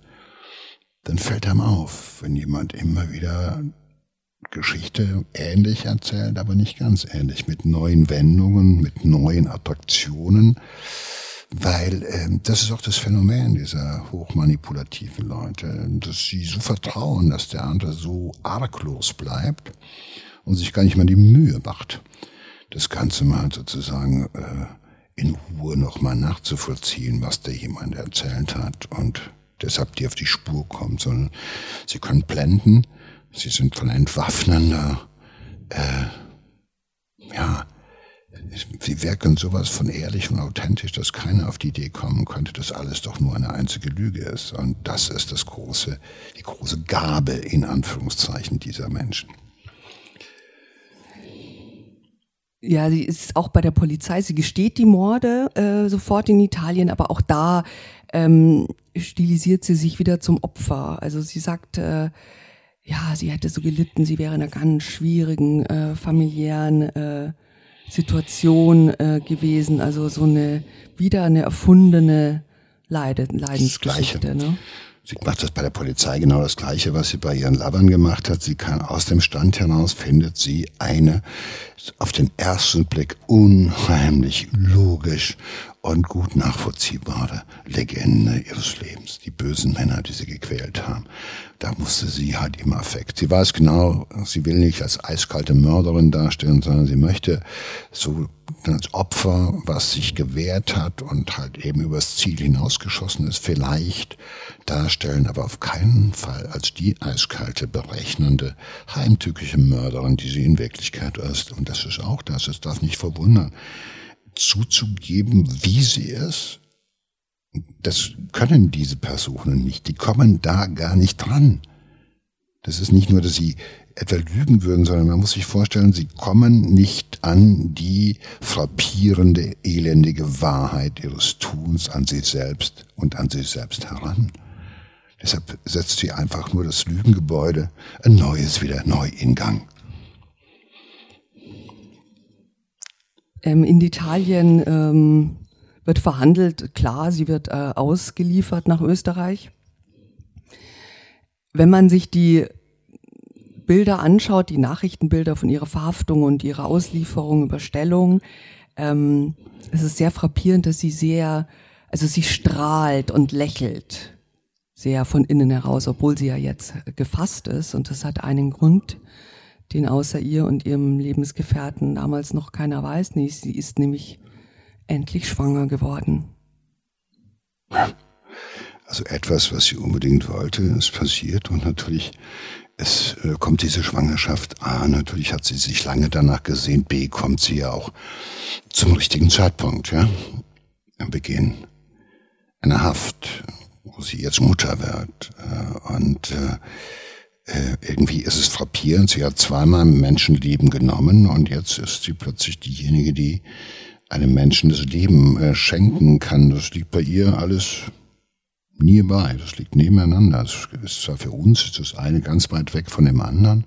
dann fällt einem auf, wenn jemand immer wieder Geschichte ähnlich erzählt, aber nicht ganz ähnlich, mit neuen Wendungen, mit neuen Attraktionen, weil äh, das ist auch das Phänomen dieser hochmanipulativen Leute, dass sie so vertrauen, dass der andere so arglos bleibt und sich gar nicht mal die Mühe macht, das Ganze mal sozusagen äh, in Ruhe nochmal nachzuvollziehen, was der jemand erzählt hat und deshalb die auf die Spur kommt, sondern sie können blenden, sie sind von entwaffnender, äh, ja, sie wirken sowas von ehrlich und authentisch, dass keiner auf die Idee kommen könnte, dass alles doch nur eine einzige Lüge ist. Und das ist das große, die große Gabe in Anführungszeichen dieser Menschen. Ja, sie ist auch bei der Polizei. Sie gesteht die Morde äh, sofort in Italien, aber auch da ähm, stilisiert sie sich wieder zum Opfer. Also sie sagt, äh, ja, sie hätte so gelitten, sie wäre in einer ganz schwierigen äh, familiären äh, Situation äh, gewesen. Also so eine wieder eine erfundene Leide, Leidensgeschichte. Ne? Sie macht das bei der Polizei genau das Gleiche, was sie bei ihren Lovern gemacht hat. Sie kann aus dem Stand heraus findet sie eine auf den ersten Blick unheimlich logisch und gut nachvollziehbare Legende ihres Lebens. Die bösen Männer, die sie gequält haben. Da musste sie halt im Affekt. Sie weiß genau, sie will nicht als eiskalte Mörderin dastehen, sondern sie möchte so als Opfer, was sich gewehrt hat und halt eben übers Ziel hinausgeschossen ist, vielleicht darstellen, aber auf keinen Fall als die eiskalte, berechnende, heimtückische Mörderin, die sie in Wirklichkeit ist. Und das ist auch das, es darf nicht verwundern, zuzugeben, wie sie ist. Das können diese Personen nicht. Die kommen da gar nicht dran. Das ist nicht nur, dass sie etwa lügen würden, sondern man muss sich vorstellen, sie kommen nicht an die frappierende, elendige Wahrheit ihres Tuns an sich selbst und an sich selbst heran. Deshalb setzt sie einfach nur das Lügengebäude ein neues wieder neu in Gang. Ähm, in Italien ähm, wird verhandelt, klar, sie wird äh, ausgeliefert nach Österreich. Wenn man sich die Bilder anschaut, die Nachrichtenbilder von ihrer Verhaftung und ihrer Auslieferung, Überstellung, ähm, es ist sehr frappierend, dass sie sehr, also sie strahlt und lächelt sehr von innen heraus, obwohl sie ja jetzt gefasst ist und das hat einen Grund den außer ihr und ihrem Lebensgefährten damals noch keiner weiß. Nee, sie ist nämlich endlich schwanger geworden. Also etwas, was sie unbedingt wollte, ist passiert und natürlich es äh, kommt diese Schwangerschaft. A, natürlich hat sie sich lange danach gesehen. B, kommt sie ja auch zum richtigen Zeitpunkt, ja. Am Beginn einer Haft, wo sie jetzt Mutter wird. Äh, und äh, irgendwie ist es frappierend. Sie hat zweimal Menschenleben genommen und jetzt ist sie plötzlich diejenige, die einem Menschen das Leben schenken kann. Das liegt bei ihr alles bei. Das liegt nebeneinander. Das ist zwar für uns das eine ganz weit weg von dem anderen,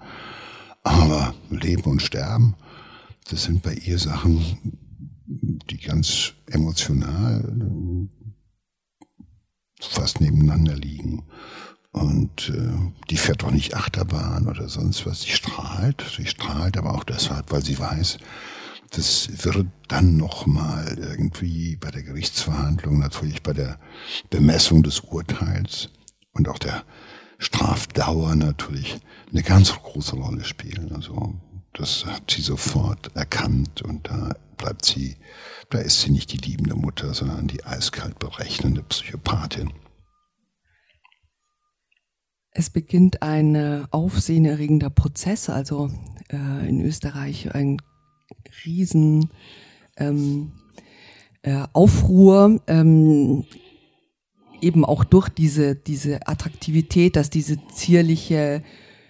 aber Leben und Sterben, das sind bei ihr Sachen, die ganz emotional fast nebeneinander liegen. Und äh, die fährt doch nicht Achterbahn oder sonst was. Sie strahlt, sie strahlt aber auch deshalb, weil sie weiß, das wird dann nochmal irgendwie bei der Gerichtsverhandlung, natürlich bei der Bemessung des Urteils und auch der Strafdauer natürlich eine ganz große Rolle spielen. Also das hat sie sofort erkannt und da bleibt sie, da ist sie nicht die liebende Mutter, sondern die eiskalt berechnende Psychopathin. Es beginnt ein aufsehenerregender Prozess, also äh, in Österreich ein riesen ähm, äh, Aufruhr, ähm, eben auch durch diese, diese Attraktivität, dass diese zierliche,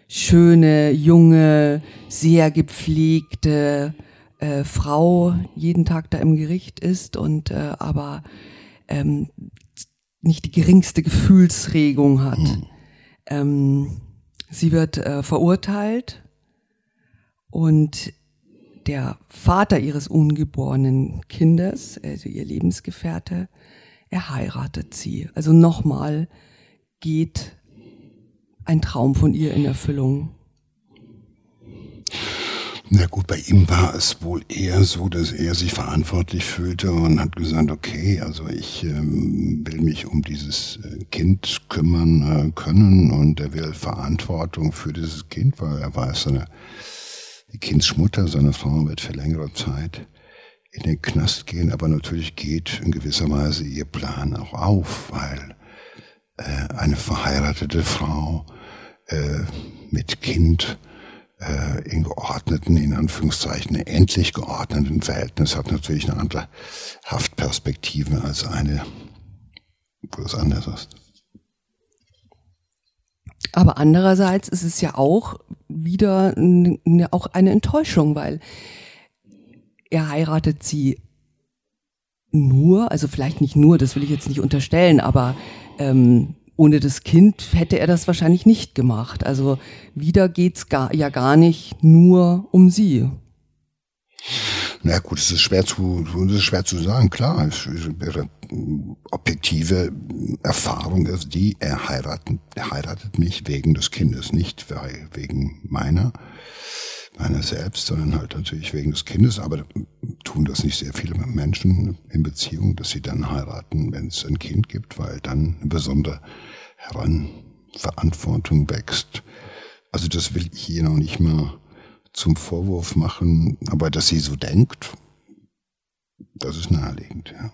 schöne, junge, sehr gepflegte äh, Frau jeden Tag da im Gericht ist und äh, aber ähm, nicht die geringste Gefühlsregung hat. Mhm. Ähm, sie wird äh, verurteilt und der Vater ihres ungeborenen Kindes, also ihr Lebensgefährte, er heiratet sie. Also nochmal geht ein Traum von ihr in Erfüllung. Na gut, bei ihm war es wohl eher so, dass er sich verantwortlich fühlte und hat gesagt, okay, also ich ähm, will mich um dieses äh, Kind kümmern äh, können und er will Verantwortung für dieses Kind, weil er weiß, die Kindsmutter, seine Frau wird für längere Zeit in den Knast gehen, aber natürlich geht in gewisser Weise ihr Plan auch auf, weil äh, eine verheiratete Frau äh, mit Kind äh, in geordneten, in Anführungszeichen, endlich geordneten Verhältnis hat natürlich eine andere Haftperspektive als eine, wo es anders ist. Aber andererseits ist es ja auch wieder eine, auch eine Enttäuschung, weil er heiratet sie nur, also vielleicht nicht nur, das will ich jetzt nicht unterstellen, aber ähm, ohne das Kind hätte er das wahrscheinlich nicht gemacht. Also wieder geht's gar, ja gar nicht nur um sie. Na gut, es ist schwer zu, es ist schwer zu sagen. Klar, es objektive Erfahrung ist die, er heiratet, heiratet mich wegen des Kindes, nicht wegen meiner, meiner selbst, sondern halt natürlich wegen des Kindes. Aber tun das nicht sehr viele Menschen in Beziehung, dass sie dann heiraten, wenn es ein Kind gibt, weil dann eine besondere Heranverantwortung wächst. Also das will ich hier noch nicht mal zum Vorwurf machen, aber dass sie so denkt, das ist naheliegend, ja.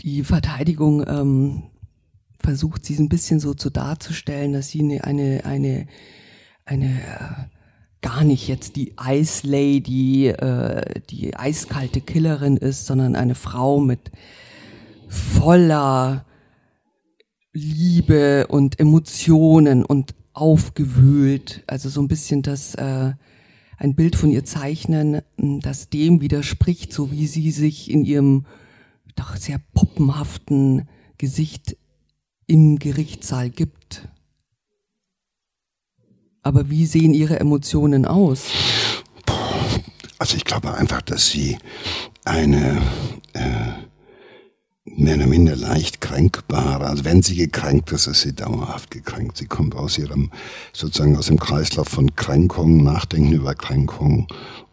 Die Verteidigung ähm, versucht sie ein bisschen so zu darzustellen, dass sie eine, eine, eine, eine äh, gar nicht jetzt die Ice Lady, äh, die eiskalte Killerin ist, sondern eine Frau mit voller Liebe und Emotionen und aufgewühlt. Also so ein bisschen das, äh, ein Bild von ihr zeichnen, das dem widerspricht, so wie sie sich in ihrem doch sehr puppenhaften Gesicht im Gerichtssaal gibt. Aber wie sehen Ihre Emotionen aus? Also ich glaube einfach, dass sie eine äh, mehr oder minder leicht kränkbare, also wenn sie gekränkt ist, ist sie dauerhaft gekränkt. Sie kommt aus ihrem, sozusagen aus dem Kreislauf von Kränkungen, Nachdenken über Kränkungen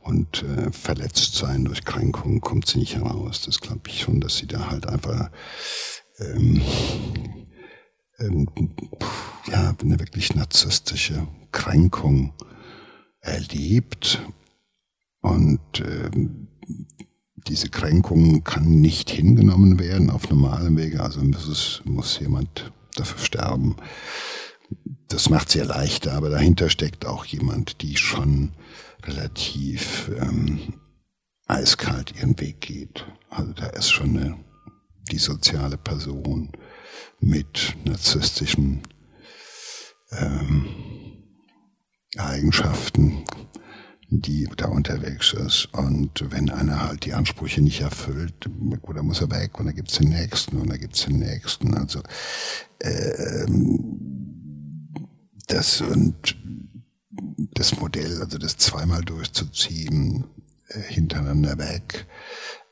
und äh, verletzt sein durch Kränkungen kommt sie nicht heraus. Das glaube ich schon, dass sie da halt einfach ähm, ähm, ja, eine wirklich narzisstische Kränkung erlebt und ähm, diese Kränkung kann nicht hingenommen werden auf normalem Wege. Also muss, es, muss jemand dafür sterben. Das macht sehr leichter, aber dahinter steckt auch jemand, die schon relativ ähm, eiskalt ihren Weg geht. Also da ist schon eine, die soziale Person mit narzisstischen ähm, Eigenschaften, die da unterwegs ist. Und wenn einer halt die Ansprüche nicht erfüllt, oder muss er weg und dann gibt's den nächsten und dann gibt's den nächsten. Also ähm, das und das Modell, also das zweimal durchzuziehen, äh, hintereinander weg.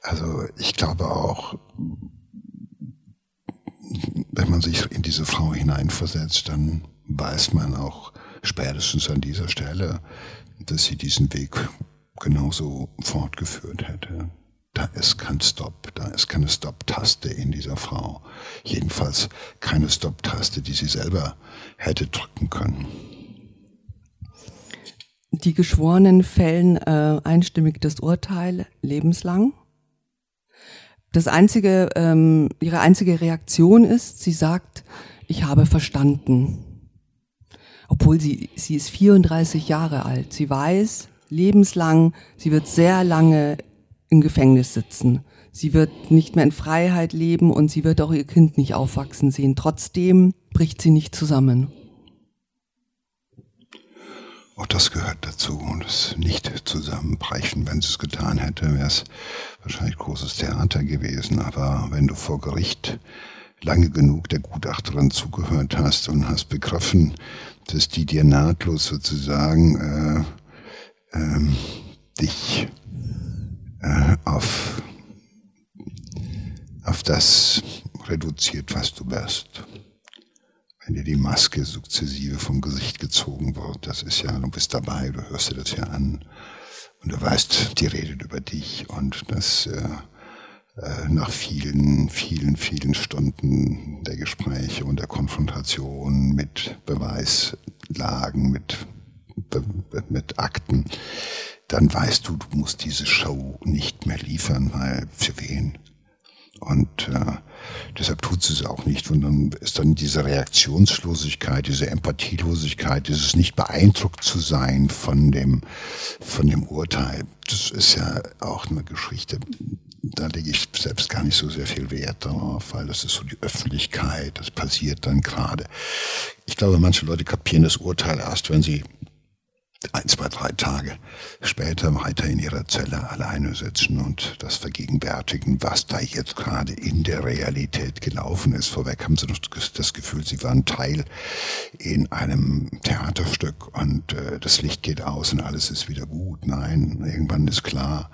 Also ich glaube auch, wenn man sich in diese Frau hineinversetzt, dann weiß man auch spätestens an dieser Stelle, dass sie diesen Weg genauso fortgeführt hätte. Da ist kein Stop, da ist keine Stop-Taste in dieser Frau. Jedenfalls keine Stop-Taste, die sie selber hätte drücken können. Die Geschworenen fällen äh, einstimmig das Urteil lebenslang. Das einzige, ähm, ihre einzige Reaktion ist, sie sagt, ich habe verstanden. Obwohl sie, sie ist 34 Jahre alt. Sie weiß, lebenslang, sie wird sehr lange im Gefängnis sitzen. Sie wird nicht mehr in Freiheit leben und sie wird auch ihr Kind nicht aufwachsen sehen. Trotzdem bricht sie nicht zusammen. Auch das gehört dazu. Und das nicht zusammenbrechen, wenn sie es getan hätte, wäre es wahrscheinlich großes Theater gewesen. Aber wenn du vor Gericht lange genug der Gutachterin zugehört hast und hast begriffen, dass die dir nahtlos sozusagen äh, ähm, dich äh, auf, auf das reduziert, was du bist. Wenn dir die Maske sukzessive vom Gesicht gezogen wird, das ist ja, du bist dabei, du hörst dir das ja an und du weißt, die redet über dich und das äh, äh, nach vielen, vielen, vielen Stunden der Gespräche und der Konfrontation mit Beweislagen, mit, mit Akten, dann weißt du, du musst diese Show nicht mehr liefern, weil für wen? Und äh, deshalb tut sie es auch nicht. Und dann ist dann diese Reaktionslosigkeit, diese Empathielosigkeit, dieses nicht beeindruckt zu sein von dem, von dem Urteil. Das ist ja auch eine Geschichte, da lege ich selbst gar nicht so sehr viel Wert darauf, weil das ist so die Öffentlichkeit, das passiert dann gerade. Ich glaube, manche Leute kapieren das Urteil erst, wenn sie ein, zwei, drei Tage später weiter in ihrer Zelle alleine sitzen und das vergegenwärtigen, was da jetzt gerade in der Realität gelaufen ist. Vorweg haben sie noch das Gefühl, sie waren Teil in einem Theaterstück und äh, das Licht geht aus und alles ist wieder gut. Nein, irgendwann ist klar,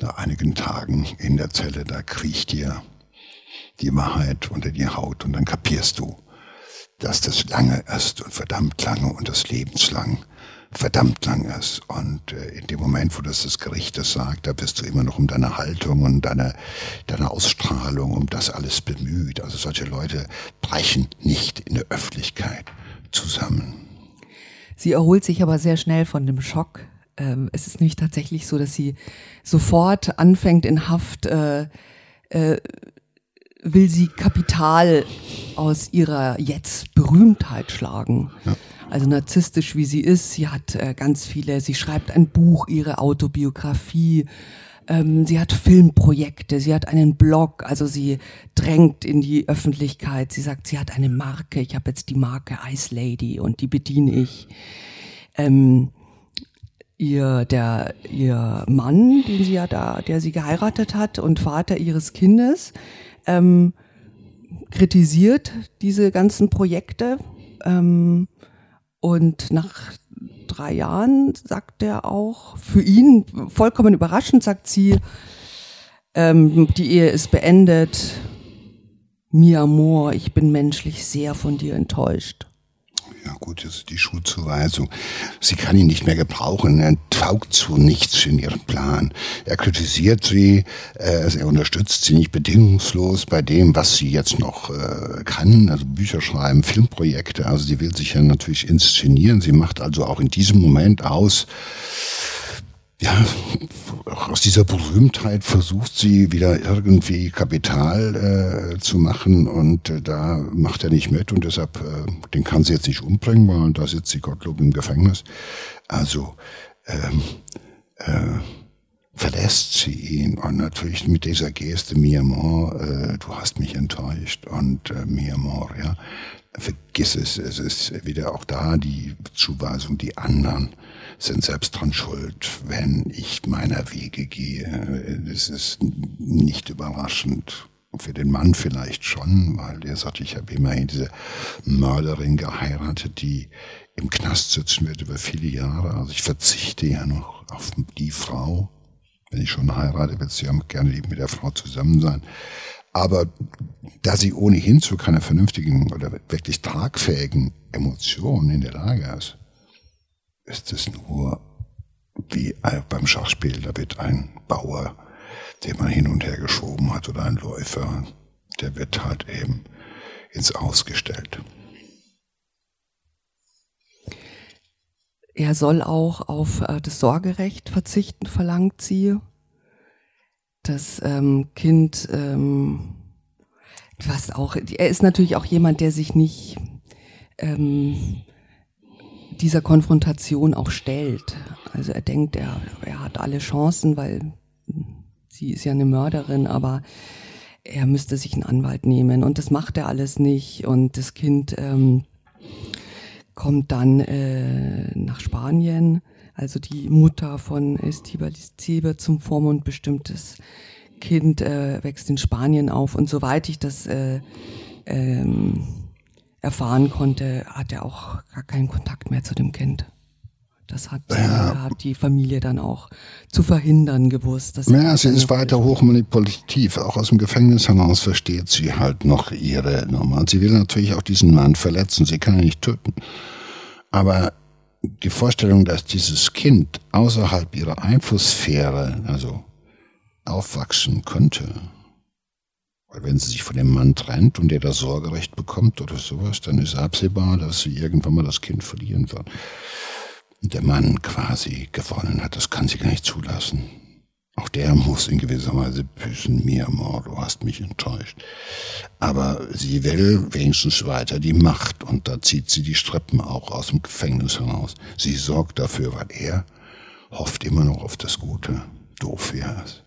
nach einigen Tagen in der Zelle, da kriecht dir die Wahrheit unter die Haut und dann kapierst du, dass das lange ist und verdammt lange und das lebenslang verdammt lang ist. Und äh, in dem Moment, wo das das Gericht das sagt, da bist du immer noch um deine Haltung und deine, deine Ausstrahlung, um das alles bemüht. Also solche Leute brechen nicht in der Öffentlichkeit zusammen. Sie erholt sich aber sehr schnell von dem Schock. Ähm, es ist nicht tatsächlich so, dass sie sofort anfängt in Haft, äh, äh, will sie Kapital aus ihrer jetzt Berühmtheit schlagen. Ja also narzisstisch wie sie ist. Sie hat äh, ganz viele, sie schreibt ein Buch, ihre Autobiografie. Ähm, sie hat Filmprojekte, sie hat einen Blog, also sie drängt in die Öffentlichkeit. Sie sagt, sie hat eine Marke. Ich habe jetzt die Marke Ice Lady und die bediene ich. Ähm, ihr der ihr Mann, den sie ja da, der sie geheiratet hat und Vater ihres Kindes, ähm, kritisiert diese ganzen Projekte. Ähm, und nach drei Jahren sagt er auch, für ihn vollkommen überraschend, sagt sie, ähm, die Ehe ist beendet. Mi amor, ich bin menschlich sehr von dir enttäuscht. Ja gut, das ist die Schuldzuweisung. Sie kann ihn nicht mehr gebrauchen. Er taugt zu nichts in ihrem Plan. Er kritisiert sie, äh, er unterstützt sie nicht bedingungslos bei dem, was sie jetzt noch äh, kann. Also Bücher schreiben, Filmprojekte. Also sie will sich ja natürlich inszenieren. Sie macht also auch in diesem Moment aus, ja, aus dieser Berühmtheit versucht sie wieder irgendwie Kapital äh, zu machen und äh, da macht er nicht mit und deshalb, äh, den kann sie jetzt nicht umbringen, weil da sitzt sie Gottlob im Gefängnis. Also ähm, äh, verlässt sie ihn und natürlich mit dieser Geste, mi amor, äh, du hast mich enttäuscht und äh, mi amor, ja, vergiss es, es ist wieder auch da die Zuweisung, die anderen sind selbst dran schuld, wenn ich meiner Wege gehe. Es ist nicht überraschend. Für den Mann vielleicht schon, weil er sagt, ich habe immerhin diese Mörderin geheiratet, die im Knast sitzen wird über viele Jahre. Also ich verzichte ja noch auf die Frau. Wenn ich schon heirate, wird sie ja gerne mit der Frau zusammen sein. Aber da sie ohnehin zu keiner vernünftigen oder wirklich tragfähigen Emotion in der Lage ist, ist es nur wie beim Schachspiel, da wird ein Bauer, den man hin und her geschoben hat, oder ein Läufer, der wird halt eben ins Ausgestellt. Er soll auch auf äh, das Sorgerecht verzichten, verlangt sie. Das ähm, Kind, ähm, was auch, er ist natürlich auch jemand, der sich nicht ähm, dieser Konfrontation auch stellt. Also er denkt, er, er hat alle Chancen, weil sie ist ja eine Mörderin, aber er müsste sich einen Anwalt nehmen. Und das macht er alles nicht. Und das Kind ähm, kommt dann äh, nach Spanien, also die Mutter von Estibalis wird zum Vormund bestimmtes Kind äh, wächst in Spanien auf. Und soweit ich das äh, ähm, erfahren konnte, hat er auch gar keinen Kontakt mehr zu dem Kind. Das hat, ja. hat die Familie dann auch zu verhindern gewusst. Dass ja, sie ist weiter hochmanipulativ. Auch aus dem Gefängnis heraus versteht sie halt noch ihre Nummer. Sie will natürlich auch diesen Mann verletzen. Sie kann ihn nicht töten. Aber die Vorstellung, dass dieses Kind außerhalb ihrer Einflusssphäre, also aufwachsen könnte, wenn sie sich von dem Mann trennt und der das Sorgerecht bekommt oder sowas, dann ist absehbar, dass sie irgendwann mal das Kind verlieren wird. Und der Mann quasi gewonnen hat, das kann sie gar nicht zulassen. Auch der muss in gewisser Weise büßen, mir, Amor, du hast mich enttäuscht. Aber sie will wenigstens weiter die Macht und da zieht sie die Strippen auch aus dem Gefängnis heraus. Sie sorgt dafür, weil er hofft immer noch auf das Gute. Doof wäre es.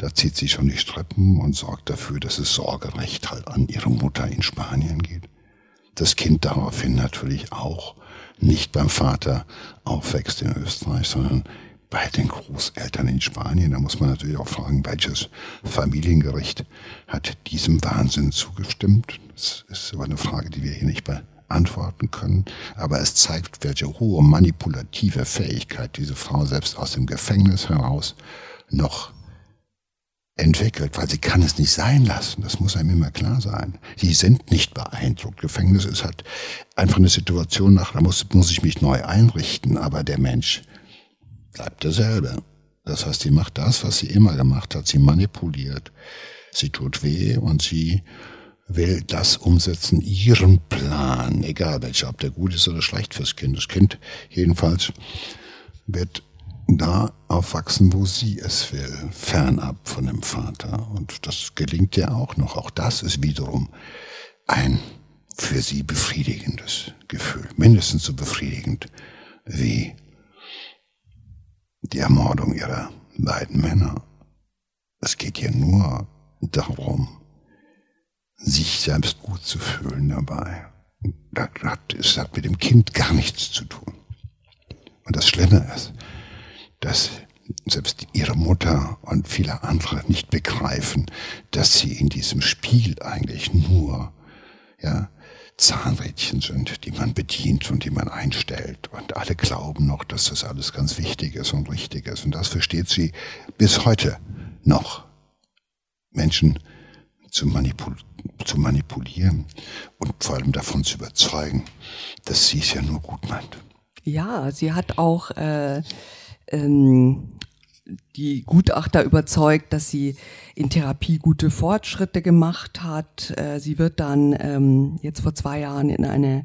Da zieht sie schon die Strippen und sorgt dafür, dass es Sorgerecht halt an ihre Mutter in Spanien geht. Das Kind daraufhin natürlich auch nicht beim Vater aufwächst in Österreich, sondern bei den Großeltern in Spanien. Da muss man natürlich auch fragen, welches Familiengericht hat diesem Wahnsinn zugestimmt? Das ist aber eine Frage, die wir hier nicht beantworten können. Aber es zeigt, welche hohe manipulative Fähigkeit diese Frau selbst aus dem Gefängnis heraus noch entwickelt, weil sie kann es nicht sein lassen. Das muss einem immer klar sein. Die sind nicht beeindruckt. Gefängnis ist halt einfach eine Situation nach, da muss, muss ich mich neu einrichten, aber der Mensch bleibt derselbe. Das heißt, sie macht das, was sie immer gemacht hat. Sie manipuliert. Sie tut weh und sie will das umsetzen, ihren Plan, egal welcher, ob der gut ist oder schlecht fürs Kind. Das Kind jedenfalls wird da aufwachsen, wo sie es will, fernab von dem Vater. Und das gelingt ja auch noch. Auch das ist wiederum ein für sie befriedigendes Gefühl. Mindestens so befriedigend wie die Ermordung ihrer beiden Männer. Es geht hier nur darum, sich selbst gut zu fühlen dabei. Das hat, das hat mit dem Kind gar nichts zu tun. Und das Schlimme ist, dass selbst ihre Mutter und viele andere nicht begreifen, dass sie in diesem Spiel eigentlich nur ja, Zahnrädchen sind, die man bedient und die man einstellt. Und alle glauben noch, dass das alles ganz wichtig ist und richtig ist. Und das versteht sie bis heute noch. Menschen zu, manipul zu manipulieren und vor allem davon zu überzeugen, dass sie es ja nur gut meint. Ja, sie hat auch äh, ähm, die Gutachter überzeugt, dass sie in Therapie gute Fortschritte gemacht hat. Äh, sie wird dann ähm, jetzt vor zwei Jahren in eine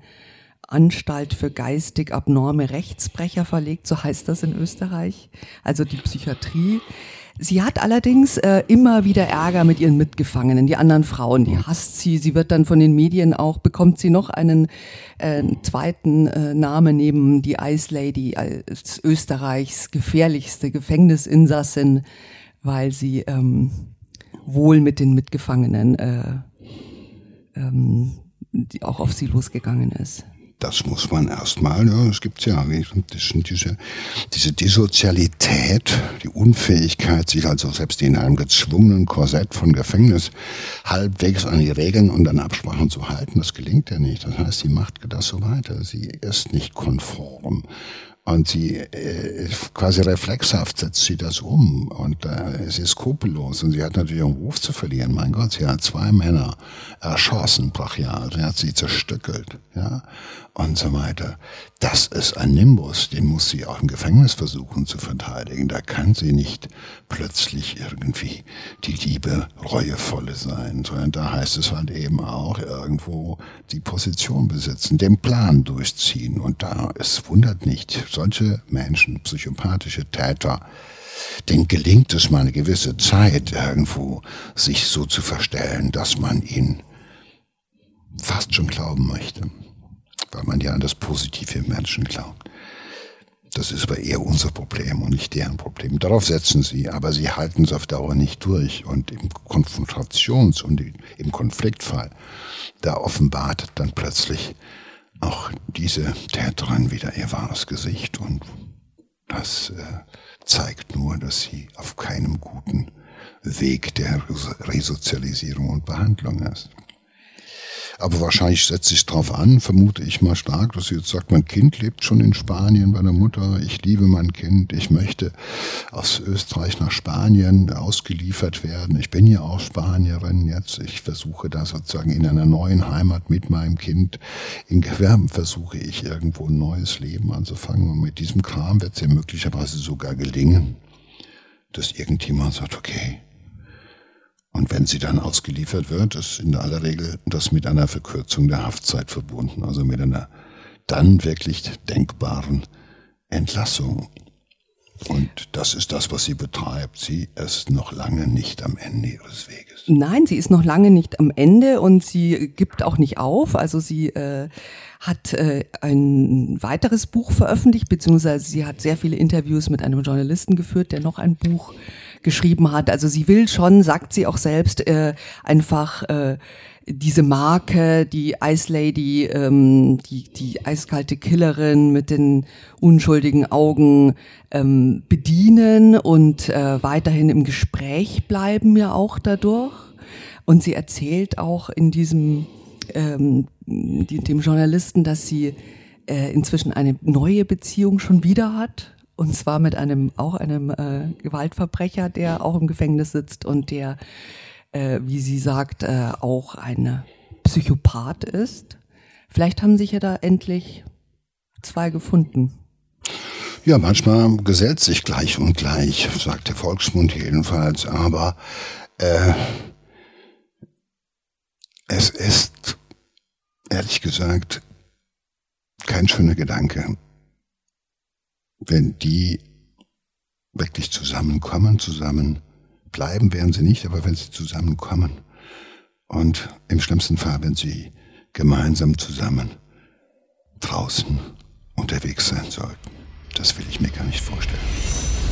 Anstalt für geistig abnorme Rechtsbrecher verlegt, so heißt das in Österreich, also die Psychiatrie. Sie hat allerdings äh, immer wieder Ärger mit ihren Mitgefangenen, die anderen Frauen, die hasst sie. Sie wird dann von den Medien auch, bekommt sie noch einen äh, zweiten äh, Namen neben die Ice Lady als Österreichs gefährlichste Gefängnisinsassin, weil sie ähm, wohl mit den Mitgefangenen äh, ähm, die auch auf sie losgegangen ist das muss man erstmal, ja, es gibt ja, das sind diese, diese Dissozialität, die Unfähigkeit, sich also selbst in einem gezwungenen Korsett von Gefängnis halbwegs an die Regeln und an Absprachen zu halten, das gelingt ja nicht. Das heißt, sie macht das so weiter. Sie ist nicht konform. Und sie äh, quasi reflexhaft setzt sie das um und äh, sie ist skrupellos und sie hat natürlich einen Ruf zu verlieren. Mein Gott, sie hat zwei Männer erschossen, brachial, sie hat sie zerstückelt, ja und so weiter. Das ist ein Nimbus, den muss sie auch im Gefängnis versuchen zu verteidigen. Da kann sie nicht plötzlich irgendwie die liebe, reuevolle sein, sondern da heißt es halt eben auch irgendwo die Position besitzen, den Plan durchziehen. Und da, es wundert nicht, solche Menschen, psychopathische Täter, denen gelingt es mal eine gewisse Zeit irgendwo, sich so zu verstellen, dass man ihn fast schon glauben möchte weil man ja an das Positive im Menschen glaubt. Das ist aber eher unser Problem und nicht deren Problem. Darauf setzen sie, aber sie halten es auf Dauer nicht durch. Und im Konfrontations- und im Konfliktfall, da offenbart dann plötzlich auch diese Täterin wieder ihr wahres Gesicht. Und das äh, zeigt nur, dass sie auf keinem guten Weg der Resozialisierung und Behandlung ist. Aber wahrscheinlich setzt sich darauf an, vermute ich mal stark, dass sie jetzt sagt, mein Kind lebt schon in Spanien bei der Mutter, ich liebe mein Kind, ich möchte aus Österreich nach Spanien ausgeliefert werden. Ich bin ja auch Spanierin jetzt. Ich versuche da sozusagen in einer neuen Heimat mit meinem Kind in Gewerben versuche ich irgendwo ein neues Leben anzufangen. Und mit diesem Kram wird es ja möglicherweise sogar gelingen, dass irgendjemand sagt, okay, und wenn sie dann ausgeliefert wird, ist in aller Regel das mit einer Verkürzung der Haftzeit verbunden, also mit einer dann wirklich denkbaren Entlassung. Und das ist das, was sie betreibt. Sie ist noch lange nicht am Ende ihres Weges. Nein, sie ist noch lange nicht am Ende und sie gibt auch nicht auf. Also sie äh, hat äh, ein weiteres Buch veröffentlicht, beziehungsweise sie hat sehr viele Interviews mit einem Journalisten geführt, der noch ein Buch geschrieben hat. Also sie will schon, sagt sie auch selbst, äh, einfach äh, diese Marke, die Ice Lady, ähm, die, die eiskalte Killerin mit den unschuldigen Augen ähm, bedienen und äh, weiterhin im Gespräch bleiben ja auch dadurch. Und sie erzählt auch in diesem ähm, die, dem Journalisten, dass sie äh, inzwischen eine neue Beziehung schon wieder hat und zwar mit einem, auch einem äh, Gewaltverbrecher, der auch im Gefängnis sitzt und der, äh, wie sie sagt, äh, auch ein Psychopath ist. Vielleicht haben sich ja da endlich zwei gefunden. Ja, manchmal gesellt sich gleich und gleich, sagt der Volksmund jedenfalls, aber äh, es ist ehrlich gesagt kein schöner Gedanke, wenn die wirklich zusammenkommen, zusammen bleiben werden sie nicht, aber wenn sie zusammenkommen und im schlimmsten Fall, wenn sie gemeinsam zusammen draußen unterwegs sein sollten. Das will ich mir gar nicht vorstellen.